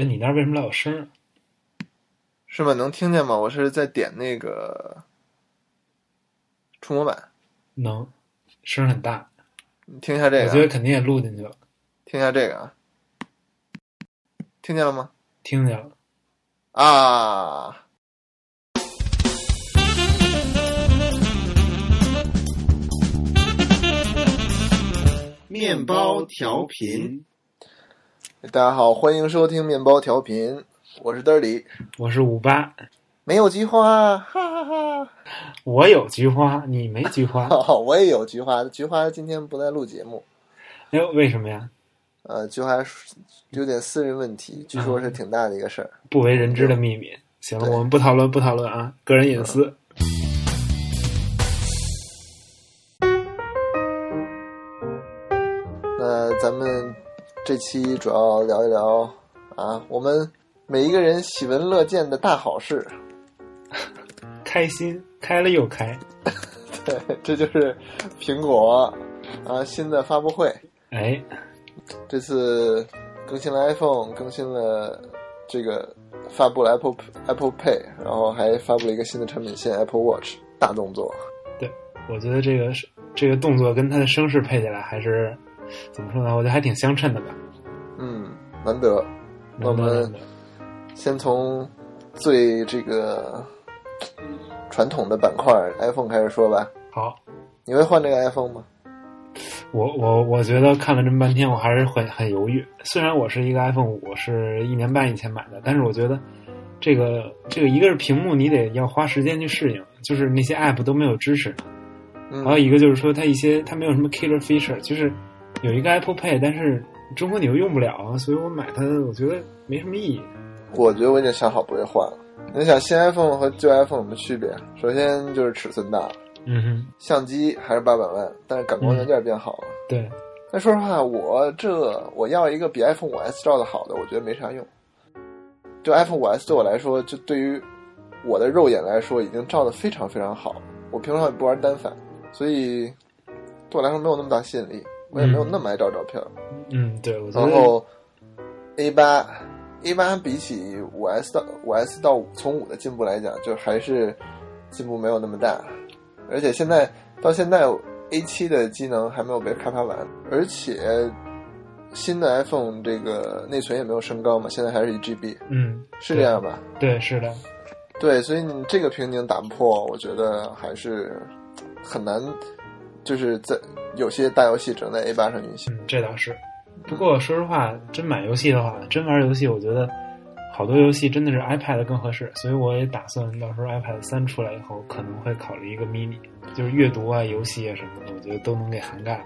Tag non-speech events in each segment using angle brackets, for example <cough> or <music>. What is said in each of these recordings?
哎，你那儿为什么老有声儿？是吗？能听见吗？我是在点那个触摸板，能，声很大。你听一下这个我，觉得肯定也录进去了，听一下这个啊，听见了吗？听见了。啊，面包调频，大家好，欢迎收听面包调频，我是嘚儿里，我是五八，没有菊花，哈哈哈我有菊花，你没菊花。<laughs> 哈，我也有菊花，菊花今天不在录节目，哎呦，为什么呀？呃，菊花有点私人问题，据说是挺大的一个事儿。不为人知的秘密。行了，我们不讨论，不讨论啊，个人隐私。那咱们这期主要聊一聊啊，我们每一个人喜闻乐见的大好事。<laughs> 开心，开了又开。<laughs> 对，这就是苹果啊新的发布会。哎，这次更新了 iPhone，更新了这个发布了 Apple Apple Pay，然后还发布了一个新的产品线 Apple Watch，大动作。对我觉得这个是这个动作跟它的声势配起来，还是怎么说呢？我觉得还挺相称的吧。嗯，难得。那我们先从最这个传统的板块 iPhone 开始说吧。好，你会换这个 iPhone 吗？我我我觉得看了这么半天，我还是很很犹豫。虽然我是一个 iPhone 五，是一年半以前买的，但是我觉得这个这个一个是屏幕，你得要花时间去适应，就是那些 App 都没有支持。嗯，还有一个就是说，它一些它没有什么 killer feature，就是有一个 Apple Pay，但是中国你又用不了，所以我买它，我觉得没什么意义。我觉得我已经想好不会换了。你想新 iPhone 和旧 iPhone 有什么区别？首先就是尺寸大了，嗯哼，相机还是八百万，但是感光元件变好了。对，但说实话，我这我要一个比 iPhone 五 S 照的好的，我觉得没啥用。就 iPhone 五 S 对我来说，就对于我的肉眼来说，已经照的非常非常好了。我平常也不玩单反，所以对我来说没有那么大吸引力，我也没有那么爱照照片。嗯，对，我然后 A 八 A 八比起五 S 到五 S 到从五的进步来讲，就还是进步没有那么大，而且现在到现在 A 七的机能还没有被开发完，而且新的 iPhone 这个内存也没有升高嘛，现在还是一 GB，嗯，是这样吧？对，是的，对，所以你这个瓶颈打不破，我觉得还是很难，就是在有些大游戏只能在 A 八上运行。嗯，这倒是。不过说实话，真买游戏的话，真玩游戏，我觉得好多游戏真的是 iPad 更合适，所以我也打算到时候 iPad 三出来以后，可能会考虑一个 mini，就是阅读啊、游戏啊什么的，我觉得都能给涵盖了。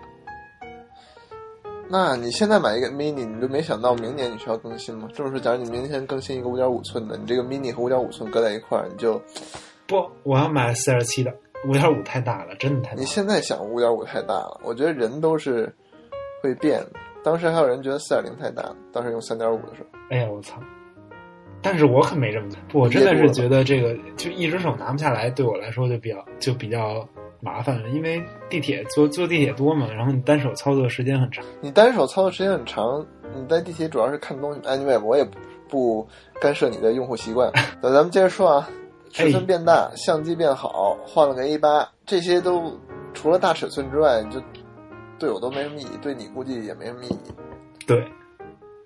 那你现在买一个 mini，你就没想到明年你需要更新吗？这么说，假如你明天更新一个五点五寸的，你这个 mini 和五点五寸搁在一块儿，你就不，我要买四点七的，五点五太大了，真的太大了。你现在想五点五太大了。我觉得人都是会变的。当时还有人觉得四点零太大，当时用三点五的时候，哎呀，我操！但是我可没这么我真的是觉得这个就一只手拿不下来，对我来说就比较就比较麻烦了，因为地铁坐坐地铁多嘛，然后你单手操作时间很长。你单手操作时间很长，你在地铁主要是看东西。Anyway，我也不不干涉你的用户习惯。那咱们接着说啊，尺寸变大，相机变好，换了个 A 八，这些都除了大尺寸之外，就对我都没什么意义，对你估计也没什么意义。对，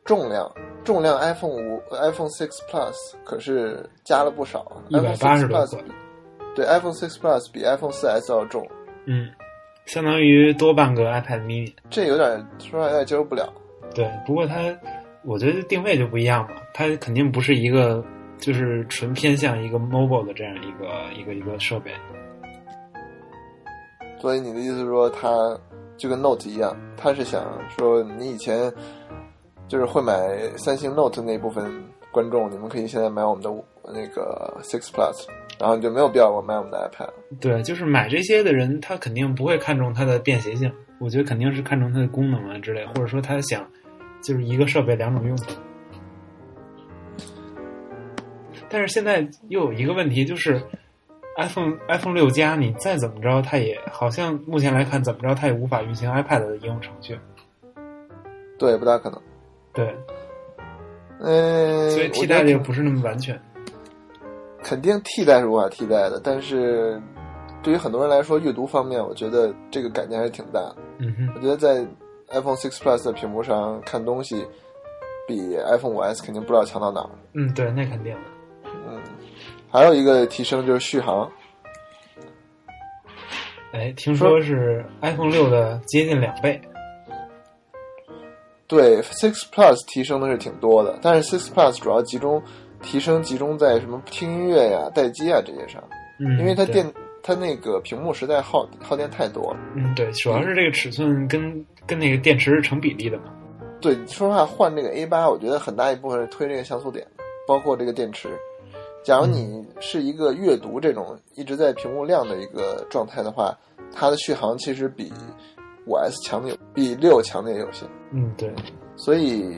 重量，重量 iPhone 五、iPhone Six Plus 可是加了不少啊。一百八十克，对，iPhone Six Plus 比 iPhone 四 S 要重，嗯，相当于多半个 iPad mini。这有点说实话有点接受不了。对，不过它，我觉得定位就不一样嘛，它肯定不是一个就是纯偏向一个 mobile 的这样一个一个一个设备。所以你的意思是说，它就跟 Note 一样，它是想说你以前就是会买三星 Note 那部分观众，你们可以现在买我们的那个 Six Plus，然后你就没有必要我买我们的 iPad 了。对，就是买这些的人，他肯定不会看重它的便携性，我觉得肯定是看重它的功能啊之类，或者说他想就是一个设备两种用法。但是现在又有一个问题，就是 iPhone iPhone 六加，你再怎么着，它也好像目前来看，怎么着它也无法运行 iPad 的应用程序。对，不大可能。对，嗯，所以替代的又不是那么完全。肯定替代是无法替代的，但是对于很多人来说，阅读方面，我觉得这个改变还是挺大的。嗯哼，我觉得在 iPhone 6 Plus 的屏幕上看东西，比 iPhone 5S 肯定不知道强到哪儿。嗯，对，那肯定的。嗯，还有一个提升就是续航。哎，听说是 iPhone 六的接近两倍。对，Six Plus 提升的是挺多的，但是 Six Plus 主要集中提升集中在什么听音乐呀、待机啊这些上，嗯，因为它电它那个屏幕实在耗耗电太多了。嗯，对，主要是这个尺寸跟跟那个电池是成比例的嘛。对，说实话，换这个 A 八，我觉得很大一部分是推这个像素点，包括这个电池。假如你是一个阅读这种一直在屏幕亮的一个状态的话，它的续航其实比五 S 强的有，比六强的也有些。嗯，对，所以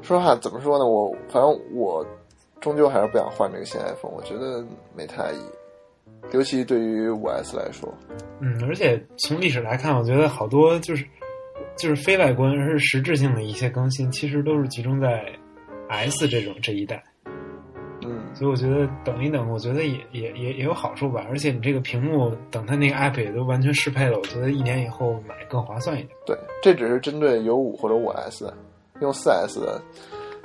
说实话，怎么说呢？我反正我终究还是不想换这个新 iPhone，我觉得没太意义，尤其对于五 S 来说。嗯，而且从历史来看，我觉得好多就是就是非外观而是实质性的一些更新，其实都是集中在 S 这种这一代。嗯，所以我觉得等一等，我觉得也也也也有好处吧。而且你这个屏幕，等它那个 App 也都完全适配了，我觉得一年以后买更划算一点。对，这只是针对有五或者五 S 的，用四 S 的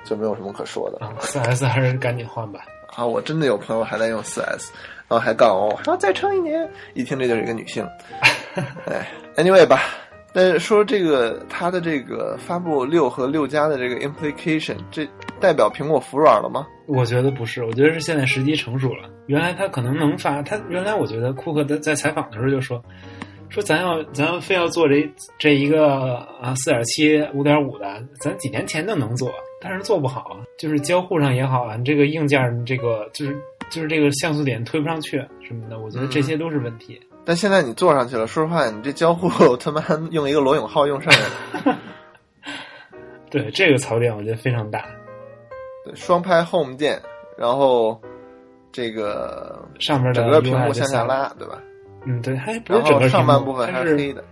就没有什么可说的。啊，四 S 还是赶紧换吧。<laughs> 啊，我真的有朋友还在用四 S，然后还告诉我还要再撑一年，一听这就是一个女性。<laughs> 哎，anyway 吧。但是说这个它的这个发布六和六加的这个 implication，这代表苹果服软了吗？我觉得不是，我觉得是现在时机成熟了。原来他可能能发，他原来我觉得库克在在采访的时候就说，说咱要咱要非要做这这一个啊四点七五点五的，咱几年前就能做，但是做不好啊，就是交互上也好啊，你这个硬件这个就是就是这个像素点推不上去什么的，我觉得这些都是问题。但现在你做上去了，说实话，你这交互 <laughs> 他妈用一个罗永浩用上了。<laughs> 对这个槽点，我觉得非常大。对，双拍 Home 键，然后这个上面整个屏幕向下拉，对吧？嗯，对，还不是然后整个上半部分还是黑的。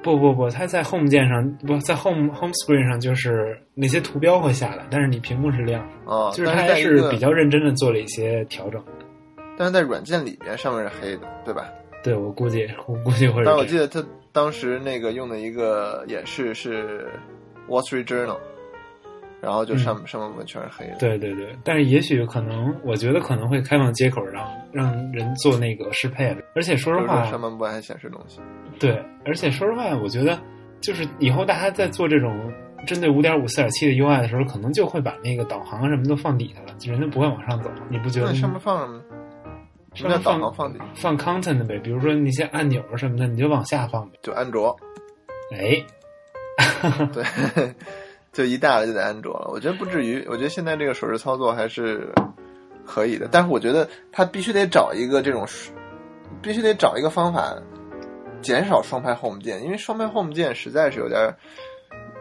不不不，它在 Home 键上不在 Home Home Screen 上，就是那些图标会下来，但是你屏幕是亮的，啊，就是它还是比较认真的做了一些调整。但是在软件里边上面是黑的，对吧？对我估计，我估计会但。我记得他当时那个用的一个演示是 Wall Street Journal，然后就上、上半部分全是黑的。嗯对对对，但是也许可能，我觉得可能会开放接口让让人做那个适配，而且说实话，上半部分还显示东西。对，而且说实话，我觉得就是以后大家在做这种针对五点五、四点七的 UI 的时候，可能就会把那个导航啊什么都放底下了，人家不会往上走。你不觉得上面放上面放放底？放 content 呗，比如说那些按钮什么的，你就往下放呗。就安卓，哎，<laughs> 对，就一大了就得安卓了。我觉得不至于，我觉得现在这个手势操作还是可以的，但是我觉得他必须得找一个这种，必须得找一个方法减少双拍 Home 键，因为双拍 Home 键实在是有点。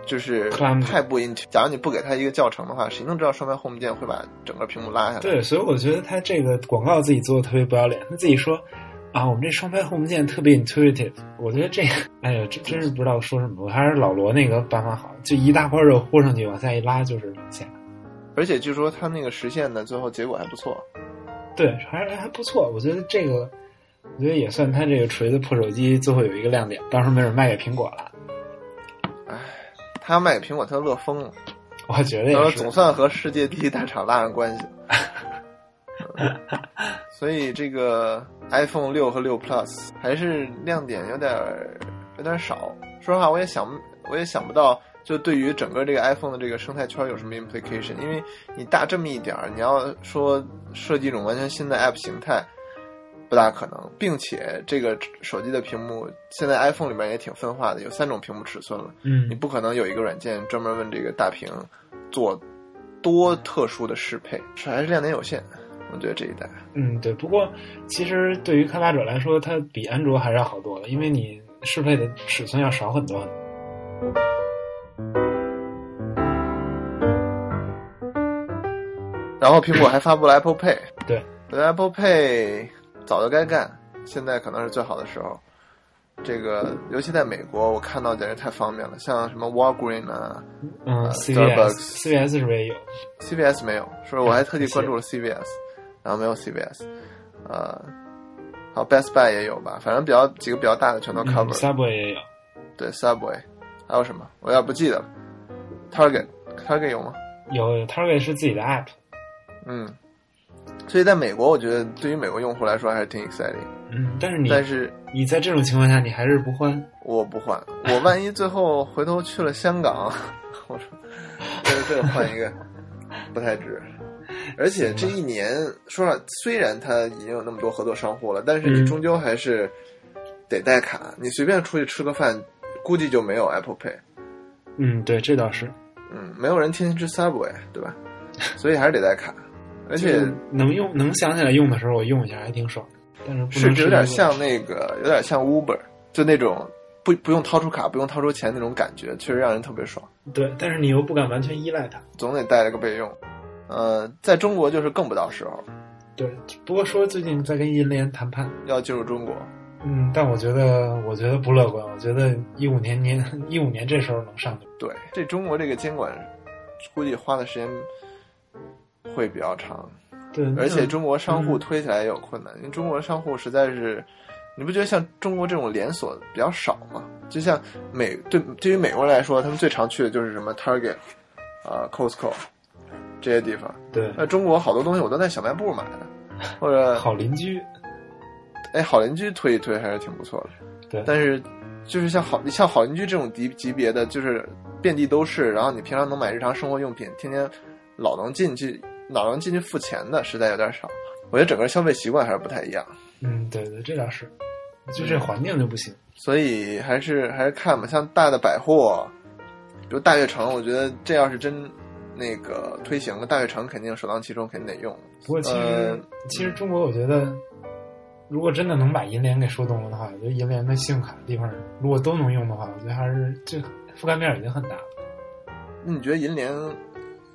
就是看太不 int，假如你不给他一个教程的话，谁能知道双拍 Home 键会把整个屏幕拉下来？对，所以我觉得他这个广告自己做的特别不要脸，他自己说啊，我们这双拍 home 键特别 intuitive。我觉得这个，哎呀，真真是不知道说什么。我还是老罗那个办法好，就一大块肉豁上去，往下一拉就是往下。而且据说他那个实现的最后结果还不错。对，还还不错。我觉得这个，我觉得也算他这个锤子破手机最后有一个亮点，到时候没准卖给苹果了。唉，他要卖给苹果，他乐疯了。我觉得也是。总算和世界第一大厂拉上关系了。嗯 <laughs> 所以这个 iPhone 六和六 Plus 还是亮点有点儿有点少。说实话，我也想我也想不到，就对于整个这个 iPhone 的这个生态圈有什么 implication。因为你大这么一点儿，你要说设计一种完全新的 App 形态，不大可能。并且这个手机的屏幕现在 iPhone 里面也挺分化的，有三种屏幕尺寸了。嗯你，不可能有一个软件专门问这个大屏做多特殊的适配，是还是亮点有限。我觉得这一代，嗯，对。不过其实对于开发者来说，它比安卓还是要好多了，因为你适配的尺寸要少很多很多。然后苹果还发布了 Apple Pay，对，Apple Pay 早就该干，现在可能是最好的时候。这个尤其在美国，我看到简直太方便了，像什么 Walgreen 啊嗯呃，CVS Starbucks CVS 是不是也有？，CVS 没有，是我还特地关注了 CVS，然后没有 CVS，呃，好 Best Buy 也有吧，反正比较几个比较大的全都嗯 cover，、Subway 也有，对 Subway，还有什么？我有点不记得了，Target Target 有吗？有有 Target 是自己的 app，嗯，所以在美国，我觉得对于美国用户来说还是挺 exciting，嗯，但是你但是你在这种情况下，你还是不换，我不换，我万一最后回头去了香港，<laughs> 我说这个这个换一个不太值。而且这一年，说实话，虽然它已经有那么多合作商户了，但是你嗯终究还是得带卡。你随便出去吃个饭，估计就没有 Apple Pay。嗯，对，这倒是，嗯，没有人天天吃 Subway，对吧？所以还是得带卡。而 <laughs> 且能用能想起来用的时候，我用一下还挺爽，但是不能甚至有点像那个，有点像 Uber，就那种不不用掏出卡、不用掏出钱那种感觉，确实让人特别爽。对，但是你又不敢完全依赖它。总得带了个备用。呃，在中国就是更不到时候，对，不过说最近在跟银联谈判，要进入中国，嗯，但我觉得我觉得不乐观，我觉得一五年年一五年这时候能上去。对这中国这个监管，估计花的时间会比较长，对，而且中国商户嗯推起来也有困难，因为中国商户实在是，你不觉得像中国这种连锁比较少吗？就像美对对于美国人来说，他们最常去的就是什么 Target 啊、Costco 这些地方。对那中国好多东西我都在小卖部买的，<laughs> 或者好邻居，哎好邻居推一推还是挺不错的。对，但是就是像好像好邻居这种级级别的，就是遍地都是，然后你平常能买日常生活用品，天天老能进去老能进去付钱的，实在有点少。我觉得整个消费习惯还是不太一样，嗯，对对，这倒是，就这环境就不行。所以还是还是看吧。像大的百货，比如大悦城，我觉得这要是真那个推行了，大悦城肯定首当其冲，肯定得用。不过其实、呃其实中国，我觉得如果真的能把银联给说动了的话，我觉得银联的信用卡的地方如果都能用的话，我觉得还是这覆盖面已经很大了。那你觉得银联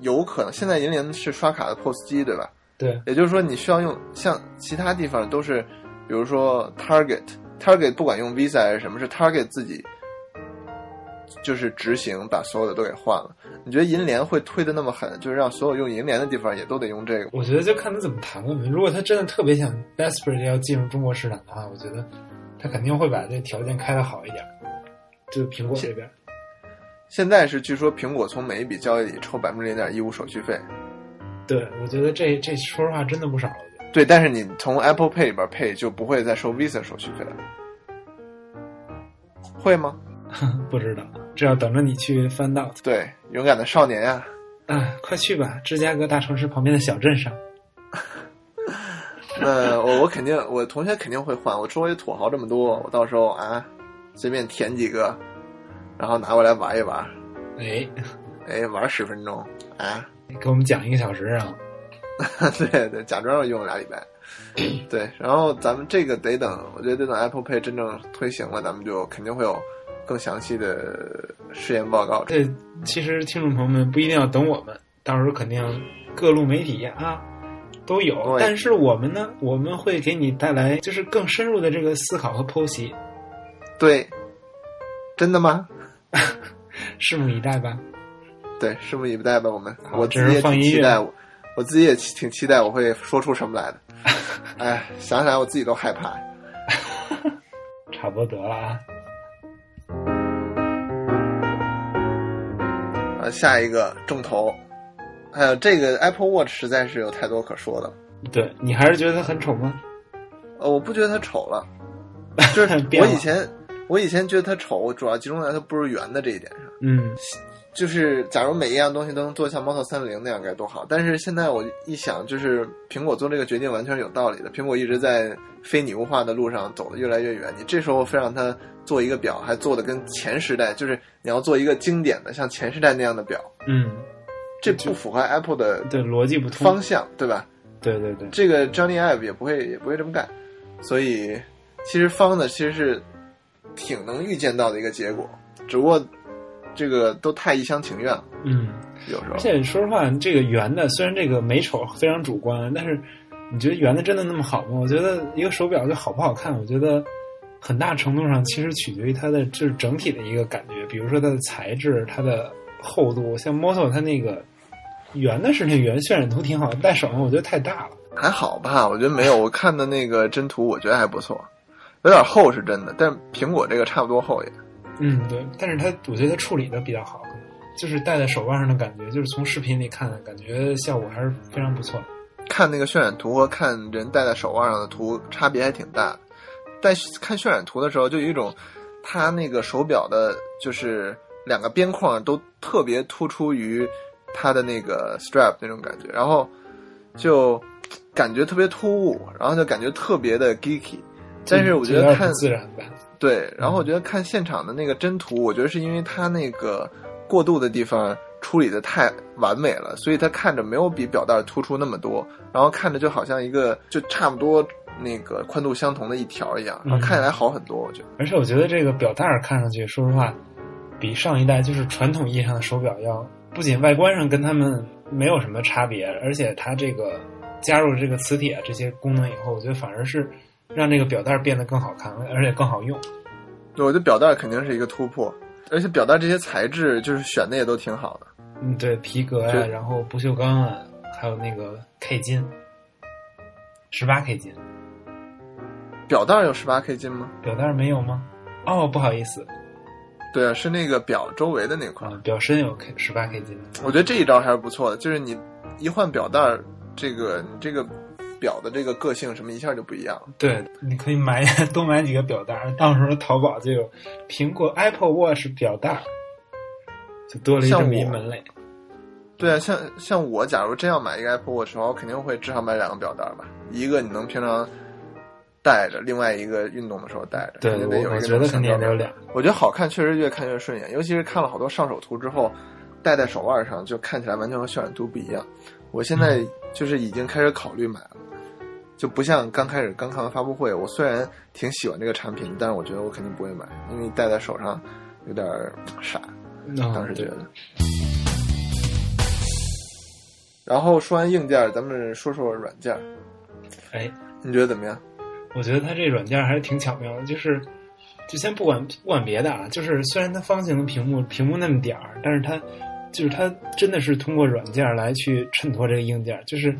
有可能？现在银联是刷卡的 POS 机，对吧？对，也就是说，你需要用像其他地方都是，比如说 Target，Target 不管用 Visa 还是什么，是 Target 自己就是执行把所有的都给换了。你觉得银联会推的那么狠，就是让所有用银联的地方也都得用这个？我觉得就看他怎么谈了。如果他真的特别想 desperate 要进入中国市场的话，我觉得他肯定会把这条件开的好一点。就苹果这边，现在是据说苹果从每一笔交易里抽百分之零点一五手续费，对我觉得这这说实话真的不少了。对，但是你从 Apple Pay 里边 pay 就不会再收 Visa 手续费了，会吗？<laughs> 不知道，这要等着你去翻到。对，勇敢的少年呀、啊，快去吧，芝加哥大城市旁边的小镇上。<laughs> 那我我肯定，我同学肯定会换。我周围土豪这么多，我到时候啊，随便填几个，然后拿过来玩一玩，哎，哎，玩十分钟啊，给我们讲一个小时啊。<laughs> 对对，假装要用俩礼拜，<laughs> 对。然后咱们这个得等，我觉得得等 Apple Pay 真正推行了，咱们就肯定会有更详细的试验报告。这其实听众朋友们不一定要等我们，到时候肯定各路媒体啊都有。但是我们呢，我们会给你带来就是更深入的这个思考和剖析，对，真的吗？<laughs> 拭目以待吧。对，拭目以待吧。我们，我自己也放音乐挺期待，我我自己也挺期待我会说出什么来的。<laughs> 哎，想起来我自己都害怕。<laughs> 差不多得了啊。呃，下一个重头，还有这个 Apple Watch 实在是有太多可说的。对你还是觉得它很丑吗？呃，我不觉得它丑了，<laughs> 就是我以前我以前觉得它丑，主要集中在它不是圆的这一点上。嗯，就是假如每一样东西都能做像猫头三六零那样该多好！但是现在我一想，就是苹果做这个决定完全是有道理的。苹果一直在非拟物化的路上走得越来越远，你这时候非让它做一个表，还做的跟前时代，就是你要做一个经典的像前时代那样的表，嗯，这不符合 Apple 的对，逻辑不通。方向，对吧？对对对，这个 Johnny Ive 也不会也不会这么干，所以其实方的其实是挺能预见到的一个结果，只不过这个都太一厢情愿了，嗯。有时候而。且说实话，这个圆的虽然这个美丑非常主观，但是你觉得圆的真的那么好吗？我觉得一个手表就好不好看，我觉得很大程度上其实取决于它的就是整体的一个感觉，比如说它的材质、它的厚度，像 Moto 它那个圆的是那圆渲染图挺好，戴手上我觉得太大了。还好吧，我觉得没有，我看的那个真图，我觉得还不错，有点厚是真的，但苹果这个差不多厚也。嗯，对，但是它我觉得它处理的比较好，就是戴在手腕上的感觉，就是从视频里看，感觉效果还是非常不错的。看那个渲染图和看人戴在手腕上的图差别还挺大的。在看渲染图的时候，就有一种它那个手表的，就是两个边框都特别突出于它的那个 strap 那种感觉，然后就感觉特别突兀，然后就感觉特别的 geeky。但是我觉得看自然吧。对，然后我觉得看现场的那个真图，我觉得是因为它那个过渡的地方处理的太完美了，所以它看着没有比表带突出那么多，然后看着就好像一个就差不多那个宽度相同的一条一样，然后看起来好很多。我觉得，而且我觉得这个表带看上去，说实话，比上一代就是传统意义上的手表要不仅外观上跟他们没有什么差别，而且它这个加入这个磁铁这些功能以后，我觉得反而是。让这个表带变得更好看，而且更好用。对我觉得表带肯定是一个突破，而且表带这些材质就是选的也都挺好的。嗯，对，皮革呀，然后不锈钢啊，还有那个 K 金，十八 K 金。表带有十八 K 金吗？表带没有吗？哦，不好意思。对啊，是那个表周围的那块，表身有 K 十八 K 金。我觉得这一招还是不错的，就是你一换表带，这个你这个。表的这个个性什么一下就不一样了。对，你可以买 <laughs> 多买几个表带，到时候淘宝就有苹果 Apple Watch 表带，就多了一个一门类。对啊，像像我假如真要买一个 Apple Watch 的话，我肯定会至少买两个表带吧，一个你能平常戴着，另外一个运动的时候戴着。对，我我觉得肯定得有俩。我觉得好看，确实越看越顺眼，尤其是看了好多上手图之后，戴在手腕上就看起来完全和渲染图不一样。我现在就是已经开始考虑买了。就不像刚开始刚看完发布会，我虽然挺喜欢这个产品，但是我觉得我肯定不会买，因为戴在手上有点傻。当时觉得。然后说完硬件，咱们说说软件。哎，你觉得怎么样？我觉得它这软件还是挺巧妙的，就是就先不管不管别的啊，就是虽然它方形的屏幕，屏幕那么点儿，但是它就是它真的是通过软件来去衬托这个硬件，就是。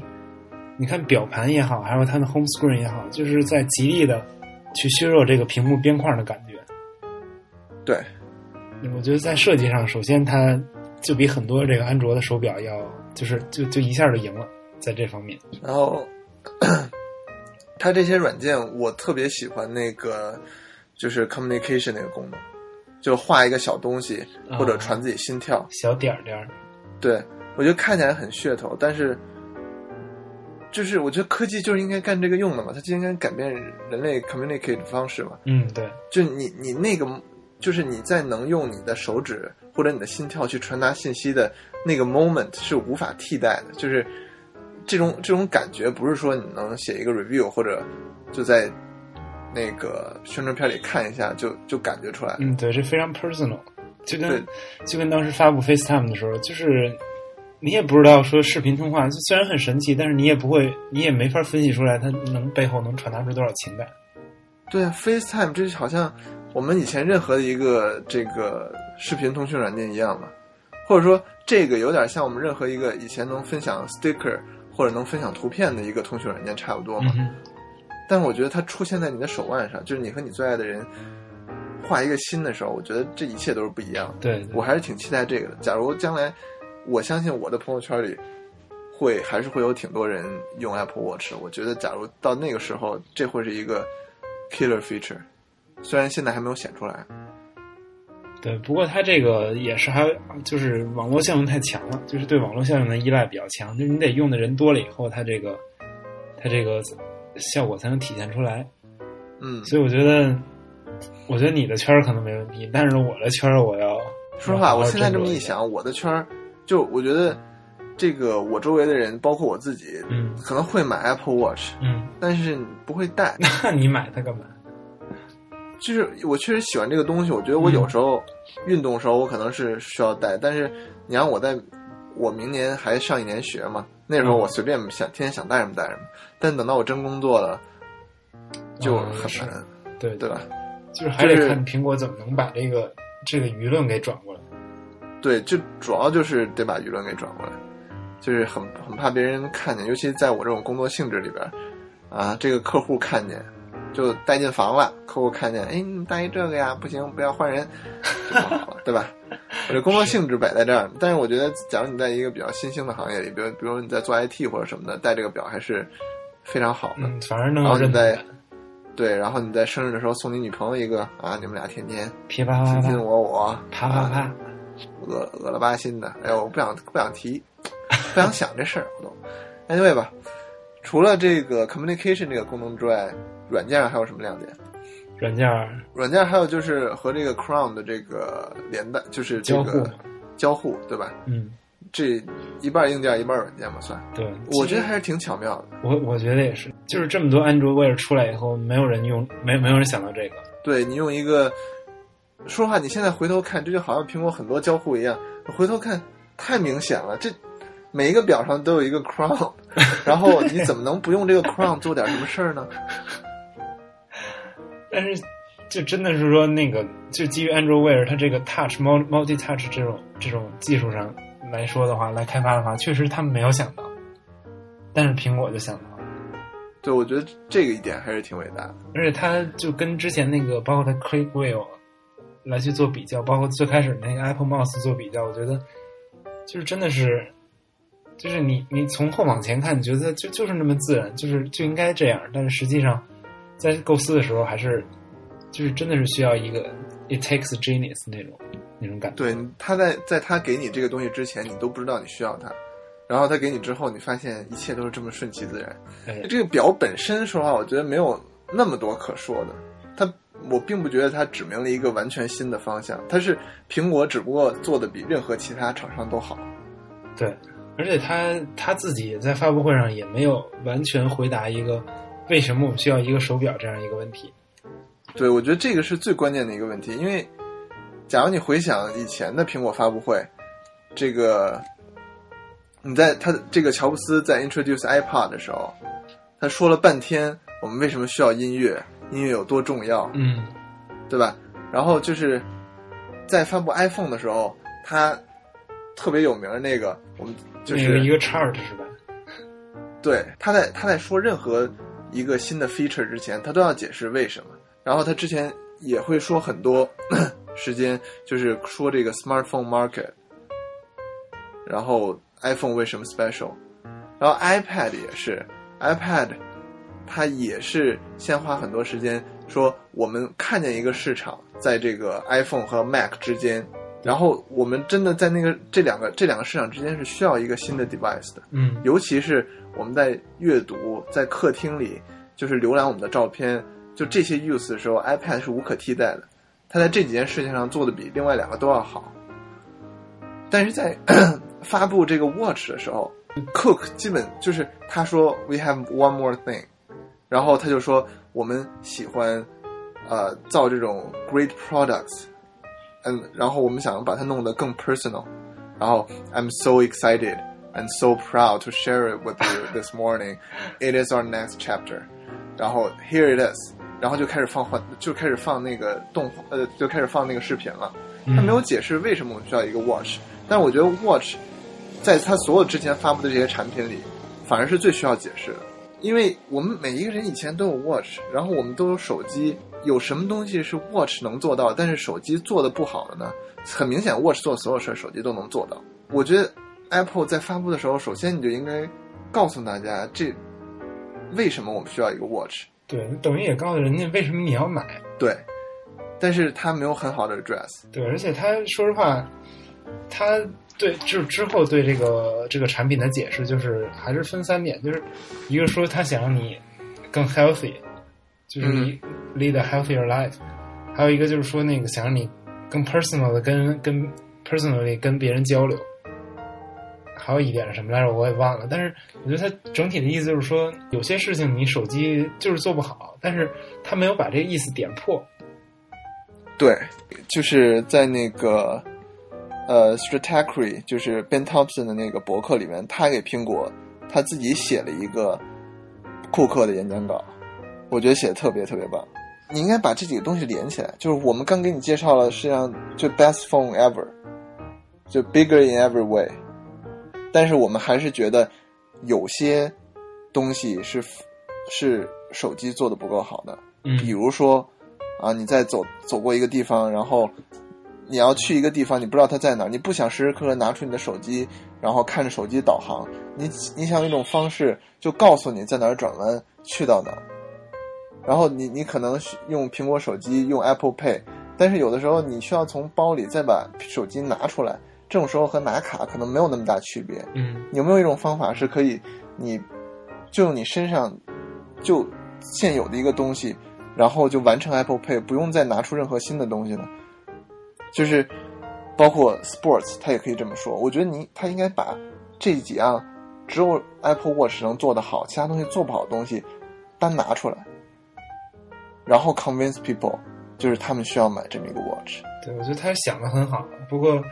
你看表盘也好，还有它的 home screen 也好，就是在极力的去削弱这个屏幕边框的感觉。对，我觉得在设计上，首先它就比很多这个安卓的手表要，就是就就一下就赢了在这方面。然后，它这些软件我特别喜欢那个，就是 communication 那个功能，就画一个小东西或者传自己心跳，小点儿点儿。对，我觉得看起来很噱头，但是。就是我觉得科技就是应该干这个用的嘛，它就应该改变人类 communicate 的方式嘛。嗯，对。就你你那个，就是你在能用你的手指或者你的心跳去传达信息的那个 moment 是无法替代的。就是这种这种感觉，不是说你能写一个 review 或者就在那个宣传片里看一下就就感觉出来。嗯，对，是非常 personal，就跟就跟当时发布 FaceTime 的时候，就是。你也不知道说视频通话虽然很神奇，但是你也不会，你也没法分析出来它能背后能传达出多少情感。对啊，FaceTime 这就好像我们以前任何的一个这个视频通讯软件一样嘛，或者说这个有点像我们任何一个以前能分享 sticker 或者能分享图片的一个通讯软件差不多嘛。嗯但是我觉得它出现在你的手腕上，就是你和你最爱的人画一个新的时候，我觉得这一切都是不一样的。对我还是挺期待这个的。假如将来。我相信我的朋友圈里会还是会有挺多人用 Apple Watch。我觉得，假如到那个时候，这会是一个 killer feature。虽然现在还没有显出来。对，不过它这个也是还就是网络效应太强了，就是对网络效应的依赖比较强。就是你得用的人多了以后，它这个它这个效果才能体现出来。嗯，所以我觉得，我觉得你的圈儿可能没问题，但是我的圈儿我要说实话，我现在这么一想，我的圈儿。就我觉得，这个我周围的人，包括我自己，嗯，可能会买 Apple Watch，嗯，但是不会戴。<laughs> 那你买它干嘛？就是我确实喜欢这个东西，我觉得我有时候运动时候我可能是需要戴，但是你让我在，我明年还上一年学嘛，那时候我随便想天天想戴什么戴什么，但等到我真工作了，就很难，对对吧？就是还得看苹果怎么能把这个这个舆论给转过来。对，就主要就是得把舆论给转过来，就是很很怕别人看见，尤其在我这种工作性质里边，啊，这个客户看见就带进房了，客户看见，哎，你带一这个呀，不行，不要换人，就不好了，对吧？我这工作性质摆在这儿，但是我觉得，假如你在一个比较新兴的行业里，比如比如你在做 IT 或者什么的，带这个表还是非常好的。嗯，反而能然后在。对，然后你在生日的时候送你女朋友一个啊，你们俩天天噼啪啪卿卿我我，啪啪啪，啊恶恶了巴心的。哎呦，我不想不想提，不想想这事儿，我都。Anyway 吧，除了这个 communication 这个功能之外，软件上还有什么亮点？软件儿软件还有就是和这个 Chrome 的这个连带，就是这交互个交互，对吧？嗯，这一半硬件一半软件嘛，算。对，我觉得还是挺巧妙的。我我觉得也是，就是这么多安卓 Wear 出来以后，没有人用，没没有人想到这个。对你用一个，说实话，你现在回头看，这就好像苹果很多交互一样，回头看太明显了。这每一个表上都有一个 Chrome，<laughs> 然后你怎么能不用这个 Chrome 做点什么事儿呢？<laughs> 但是，就真的是说那个，就基于安卓 Wear 它这个 Touch multi multi Touch 这种这种技术上来说的话，来开发的话，确实他们没有想到，但是苹果就想到了。对，我觉得这个一点还是挺伟大的。而且它就跟之前那个，包括它 Click Wheel 来去做比较，包括最开始那个 Apple Mouse 做比较，我觉得就是真的是，就是你你从后往前看，你觉得就就是那么自然，就是就应该这样，但是实际上在构思的时候，还是就是真的是需要一个 it takes genius 那种那种感觉。对，他在在他给你这个东西之前，你都不知道你需要它，然后他给你之后，你发现一切都是这么顺其自然。哎，这个表本身，说实话，我觉得没有那么多可说的。它，我并不觉得它指明了一个完全新的方向。它是苹果，只不过做的比任何其他厂商都好。对，而且他他自己在发布会上也没有完全回答一个为什么我们需要一个手表这样一个问题。对，我觉得这个是最关键的一个问题，因为假如你回想以前的苹果发布会，这个你在他这个乔布斯在 introduce iPod 的时候，他说了半天我们为什么需要音乐，音乐有多重要，嗯，对吧？然后就是在发布 iPhone 的时候，他特别有名的那个，我们就是一个 chart 是吧？对，他在他在说任何一个新的 feature 之前，他都要解释为什么。然后他之前也会说很多 <coughs> 时间，就是说这个 smartphone market，然后 iPhone 为什么 special，然后 iPad 也是 iPad，它也是先花很多时间说我们看见一个市场在这个 iPhone 和 Mac 之间。然后我们真的在那个这两个这两个市场之间是需要一个新的 device 的，嗯，尤其是我们在阅读、在客厅里，就是浏览我们的照片，就这些 use 的时候，iPad 是无可替代的。它在这几件事情上做的比另外两个都要好。但是在 <coughs> 发布这个 Watch 的时候，Cook 基本就是他说 We have one more thing，然后他就说我们喜欢呃造这种 great products，嗯，然后我们想把它弄得更 personal，然后 I'm so excited and so proud to share it with you this morning. It is our next chapter. 然后 Here it is，然后就开始放换，就开始放那个动画，呃，就开始放那个视频了。嗯他没有解释为什么我们需要一个 Watch，但是我觉得 Watch 在他所有之前发布的这些产品里，反而是最需要解释的，因为我们每一个人以前都有 Watch，然后我们都有手机，有什么东西是 Watch 能做到，但是手机做的不好的呢？很明显，Watch 做所有事儿，手机都能做到。我觉得 Apple 在发布的时候，首先你就应该告诉大家，这为什么我们需要一个 Watch。对，等于也告诉人家为什么你要买。对，但是他没有很好的 address。对，而且他说实话，他对就是之后对这个这个产品的解释，就是还是分三点，就是一个说他想让你更 healthy，就是你 lead a healthier life，、还有一个就是说那个想让你更 personal 的跟跟 personally 跟别人交流。还有一点是什么来着？我也忘了。但是我觉得他整体的意思就是说，有些事情你手机就是做不好，但是他没有把这个意思点破。对，就是在那个呃 Stratechery，就是 Ben Thompson 的那个博客里面，他给苹果他自己写了一个库克的演讲稿，我觉得写的特别特别棒。你应该把这几个东西连起来。就是我们刚给你介绍了，实际上就 best phone ever，就 bigger in every way。但是我们还是觉得有些东西是是手机做的不够好的，嗯，比如说啊，你在走走过一个地方，然后你要去一个地方，你不知道它在哪儿，你不想时时刻刻拿出你的手机，然后看着手机导航，你你想有一种方式就告诉你在哪儿转弯，去到哪儿。然后你你可能用苹果手机用 Apple Pay，但是有的时候你需要从包里再把手机拿出来，这种时候和拿卡可能没有那么大区别。嗯，有没有一种方法是可以，你就用你身上就现有的一个东西，然后就完成 Apple Pay，不用再拿出任何新的东西呢？就是包括 Sports，他也可以这么说。我觉得你他应该把这几样只有 Apple Watch 能做得好，其他东西做不好的东西单拿出来。然后 convince people，就是他们需要买这么一个 watch。对，我觉得他想的很好。不过，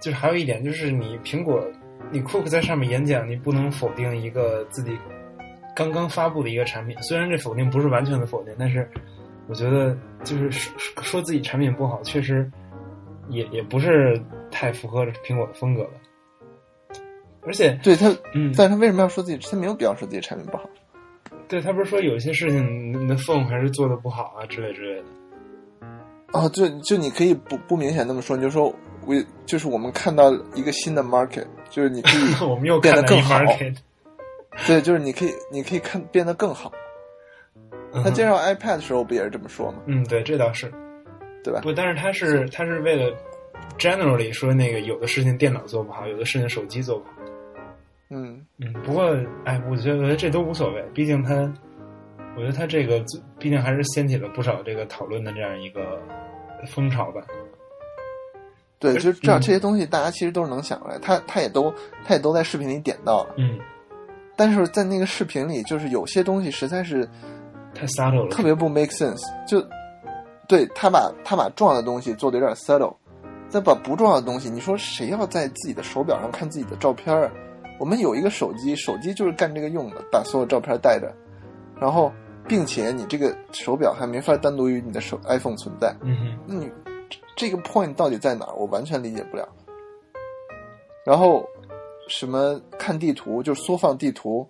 就是还有一点，就是你苹果，你 Cook 在上面演讲，你不能否定一个自己刚刚发布的一个产品。虽然这否定不是完全的否定，但是我觉得就是说说自己产品不好，确实也也不是太符合苹果的风格了。而且，对他，嗯，但是他为什么要说自己？他没有必要说自己产品不好。对他不是说有些事情你的 phone 还是做的不好啊之类之类的。哦，就就你可以不不明显那么说，你就说我就是我们看到一个新的 market，就是你可以 <laughs> 我们又变得更好。<laughs> 对，就是你可以你可以看变得更好。他介绍 iPad 的时候不也是这么说吗？嗯，对，这倒是，对吧？不，但是他是他是为了 generally 说那个有的事情电脑做不好，有的事情手机做不好。嗯嗯，不过哎，我觉得这都无所谓，毕竟他，我觉得他这个毕竟还是掀起了不少这个讨论的这样一个风潮吧。对，就这样这些东西，大家其实都是能想出来，他他也都他也都在视频里点到了。嗯，但是在那个视频里，就是有些东西实在是太 subtle 了，特别不 make sense。就对他把他把重要的东西做的有点 subtle，再把不重要的东西，你说谁要在自己的手表上看自己的照片啊？我们有一个手机，手机就是干这个用的，把所有照片带着，然后，并且你这个手表还没法单独与你的手 iPhone 存在。嗯哼，那你这个 point 到底在哪儿？我完全理解不了。然后，什么看地图就是缩放地图，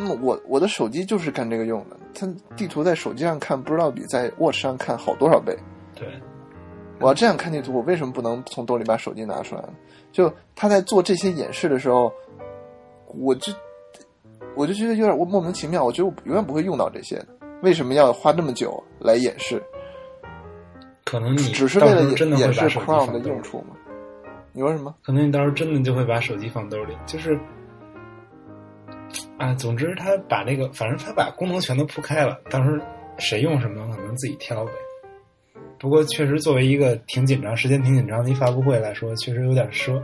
那么我我的手机就是干这个用的。它地图在手机上看，不知道比在 Watch 上看好多少倍。对，我要这样看地图，我为什么不能从兜里把手机拿出来呢？就他在做这些演示的时候，我就我就觉得有点我莫名其妙。我觉得我永远不会用到这些的，为什么要花这么久来演示？可能你只是为了演示会把手机 Chrome 放兜里的用处吗？你说什么？可能你到时候真的就会把手机放兜里，就是，啊，总之他把那个，反正他把功能全都铺开了，到时候谁用什么可能自己挑呗。不过确实作为一个挺紧张、时间挺紧张的一发布会来说，确实有点奢。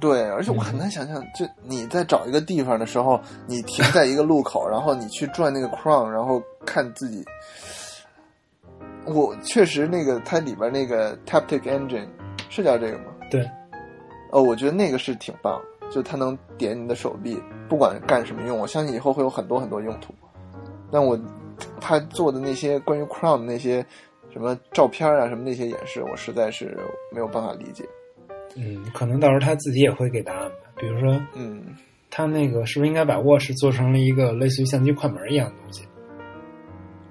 对，而且我很难想象，就你在找一个地方的时候，你停在一个路口，然后你去转那个 Chrome，然后看自己。我确实那个它里边那个 Taptic Engine 是叫这个吗？对。哦，我觉得那个是挺棒的，就它能点你的手臂，不管干什么用，我相信以后会有很多很多用途。但我他做的那些关于 Chrome 那些什么照片啊什么那些演示，我实在是没有办法理解。嗯，可能到时候他自己也会给答案吧。比如说，嗯，他那个是不是应该把 Watch 做成了一个类似于相机快门一样的东西？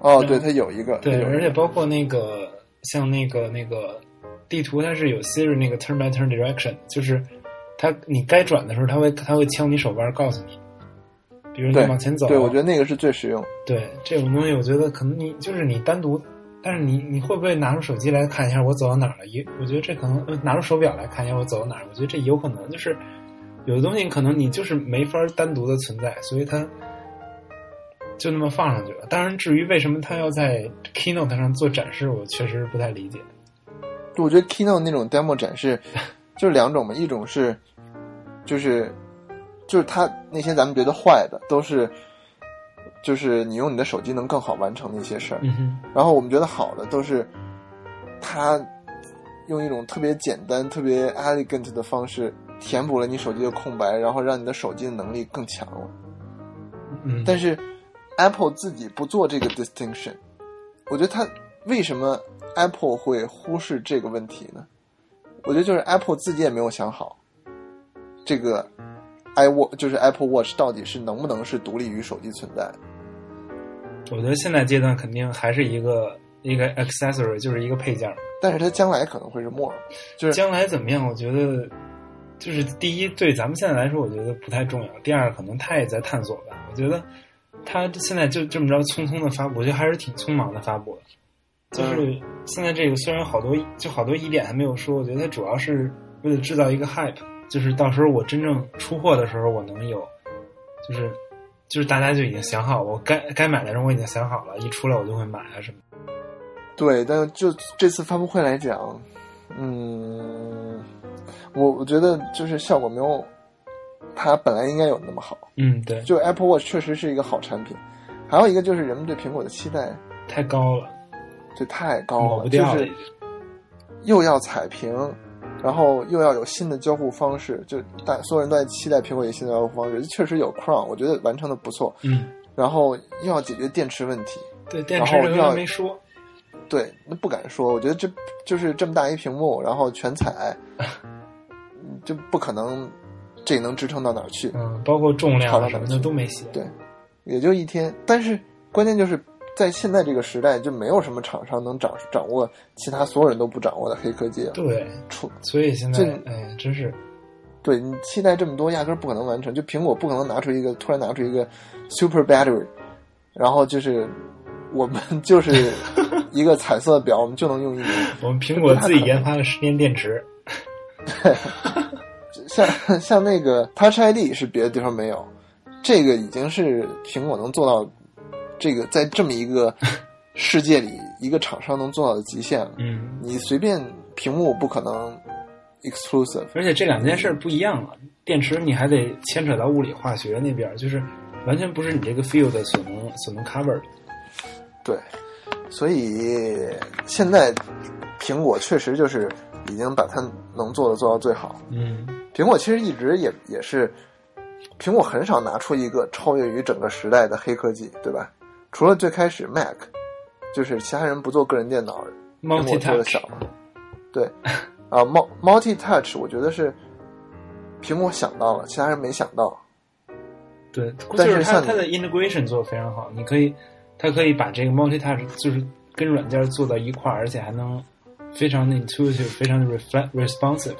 哦，对，它有一个，对，而且包括那个像那个那个地图，它是有 Siri 那个 Turn by Turn Direction，就是它你该转的时候，他会他会敲你手腕告诉你，比如你往前走。对，我觉得那个是最实用。对这种东西，我觉得可能你就是你单独，但是你你会不会拿出手机来看一下我走到哪儿了？也我觉得这可能呃拿出手表来看一下我走到哪儿，我觉得这有可能就是有的东西可能你就是没法单独的存在，所以它就那么放上去了。当然，至于为什么他要在 Keynote 上做展示，我确实不太理解。我觉得 Keynote 那种 demo 展示就是两种嘛，一种是就是就是它那些咱们觉得坏的都是就是你用你的手机能更好完成的一些事儿，嗯，然后我们觉得好的都是它用一种特别简单、特别 elegant 的方式填补了你手机的空白，然后让你的手机的能力更强了。嗯，但是 Apple 自己不做这个 distinction，我觉得它为什么 Apple 会忽视这个问题呢？我觉得就是 Apple 自己也没有想好，这个 iWatch 就是 Apple Watch 到底是能不能是独立于手机存在。我觉得现在阶段肯定还是一个一个 accessory，就是一个配件儿。但是它将来可能会是 more，就是将来怎么样？我觉得就是第一，对咱们现在来说，我觉得不太重要。第二，可能他也在探索吧。我觉得他现在就这么着匆匆的发布，我觉得还是挺匆忙的发布的。就是现在这个虽然好多就好多疑点还没有说，我觉得它主要是为了制造一个 hype，就是到时候我真正出货的时候，我能有，就是就是大家就已经想好，我该该买的人我已经想好了，一出来我就会买啊什么。对，但就这次发布会来讲，嗯，我我觉得就是效果没有它本来应该有那么好。嗯，对，就 Apple Watch 确实是一个好产品，还有一个就是人们对苹果的期待太高了，就太高了，就是又要彩屏，然后又要有新的交互方式，就大所有人都在期待苹果有新的交互方式，确实有 Crown，我觉得完成的不错，嗯，然后又要解决电池问题，对，电池这个然没说，对，那不敢说，我觉得这就是这么大一屏幕，然后全彩，<laughs> 嗯就不可能这能支撑到哪儿去，嗯，包括重量什么的都没写，对也就一天。但是关键就是在现在这个时代，就没有什么厂商能掌掌握其他所有人都不掌握的黑科技了。对，出所以现在这哎，真是对你期待这么多，压根儿不可能完成。就苹果不可能拿出一个突然拿出一个 super battery，然后就是我们就是 <laughs> 一个彩色表，我们就能用一年。我们苹果自己研发了十年电池，<laughs> 对像像那个 Touch ID 是别的地方没有，这个已经是苹果能做到这个在这么一个 <laughs> 世界里，一个厂商能做到的极限了。嗯，你随便屏幕不可能 exclusive，而且这两件事儿不一样了，电池你还得牵扯到物理化学那边，就是完全不是你这个 field 所能所能 cover 的。对，所以现在苹果确实就是已经把它能做的做到最好。嗯，苹果其实一直也也是，苹果很少拿出一个超越于整个时代的黑科技，对吧？除了最开始 Mac，就是其他人不做个人电脑，苹果做的 multi 少 touch，嘛。对，啊，multi multi touch，我觉得是苹果想到了，其他人没想到。对，但就是是它它的 integration 做的非常好，你可以，它可以把这个 multi touch 就是跟软件做到一块儿，而且还能非常的 intuitive，非常的 reflect responsive。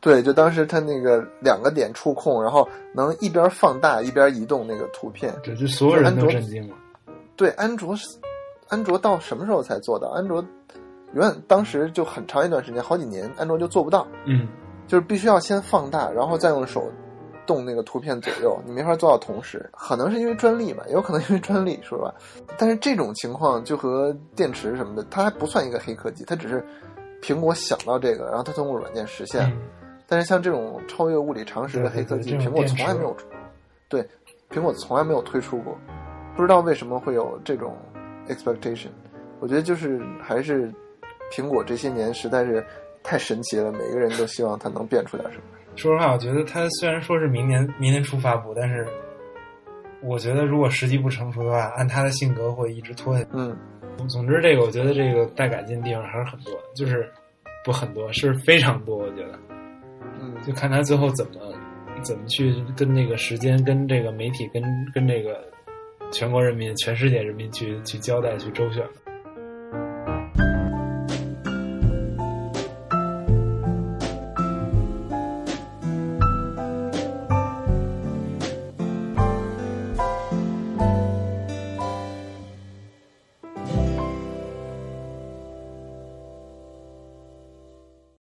对，就当时它那个两个点触控，然后能一边放大一边移动那个图片。这就所有人都震惊了。对，安卓是安卓到什么时候才做到？安卓永远当时就很长一段时间，好几年，安卓就做不到，嗯，就是必须要先放大，然后再用手动那个图片左右，你没法做到同时。可能是因为专利吧，也有可能因为专利，说实话。但是这种情况就和电池什么的，它还不算一个黑科技，它只是苹果想到这个，然后它通过软件实现。嗯但是像这种超越物理常识的黑科技，苹果从来没有，对，苹果从来没有推出过，不知道为什么会有这种 expectation。我觉得就是还是苹果这些年实在是太神奇了，每个人都希望它能变出点什么。说实话，我觉得它虽然说是明年明年初发布，但是我觉得如果时机不成熟的话，按他的性格会一直拖下去。嗯，总之，这个我觉得这个待改进的地方还是很多，就是不很多，是非常多。我觉得，嗯，就看他最后怎么怎么去跟那个时间、跟这个媒体、跟跟这个全国人民、全世界人民去去交代、去周旋。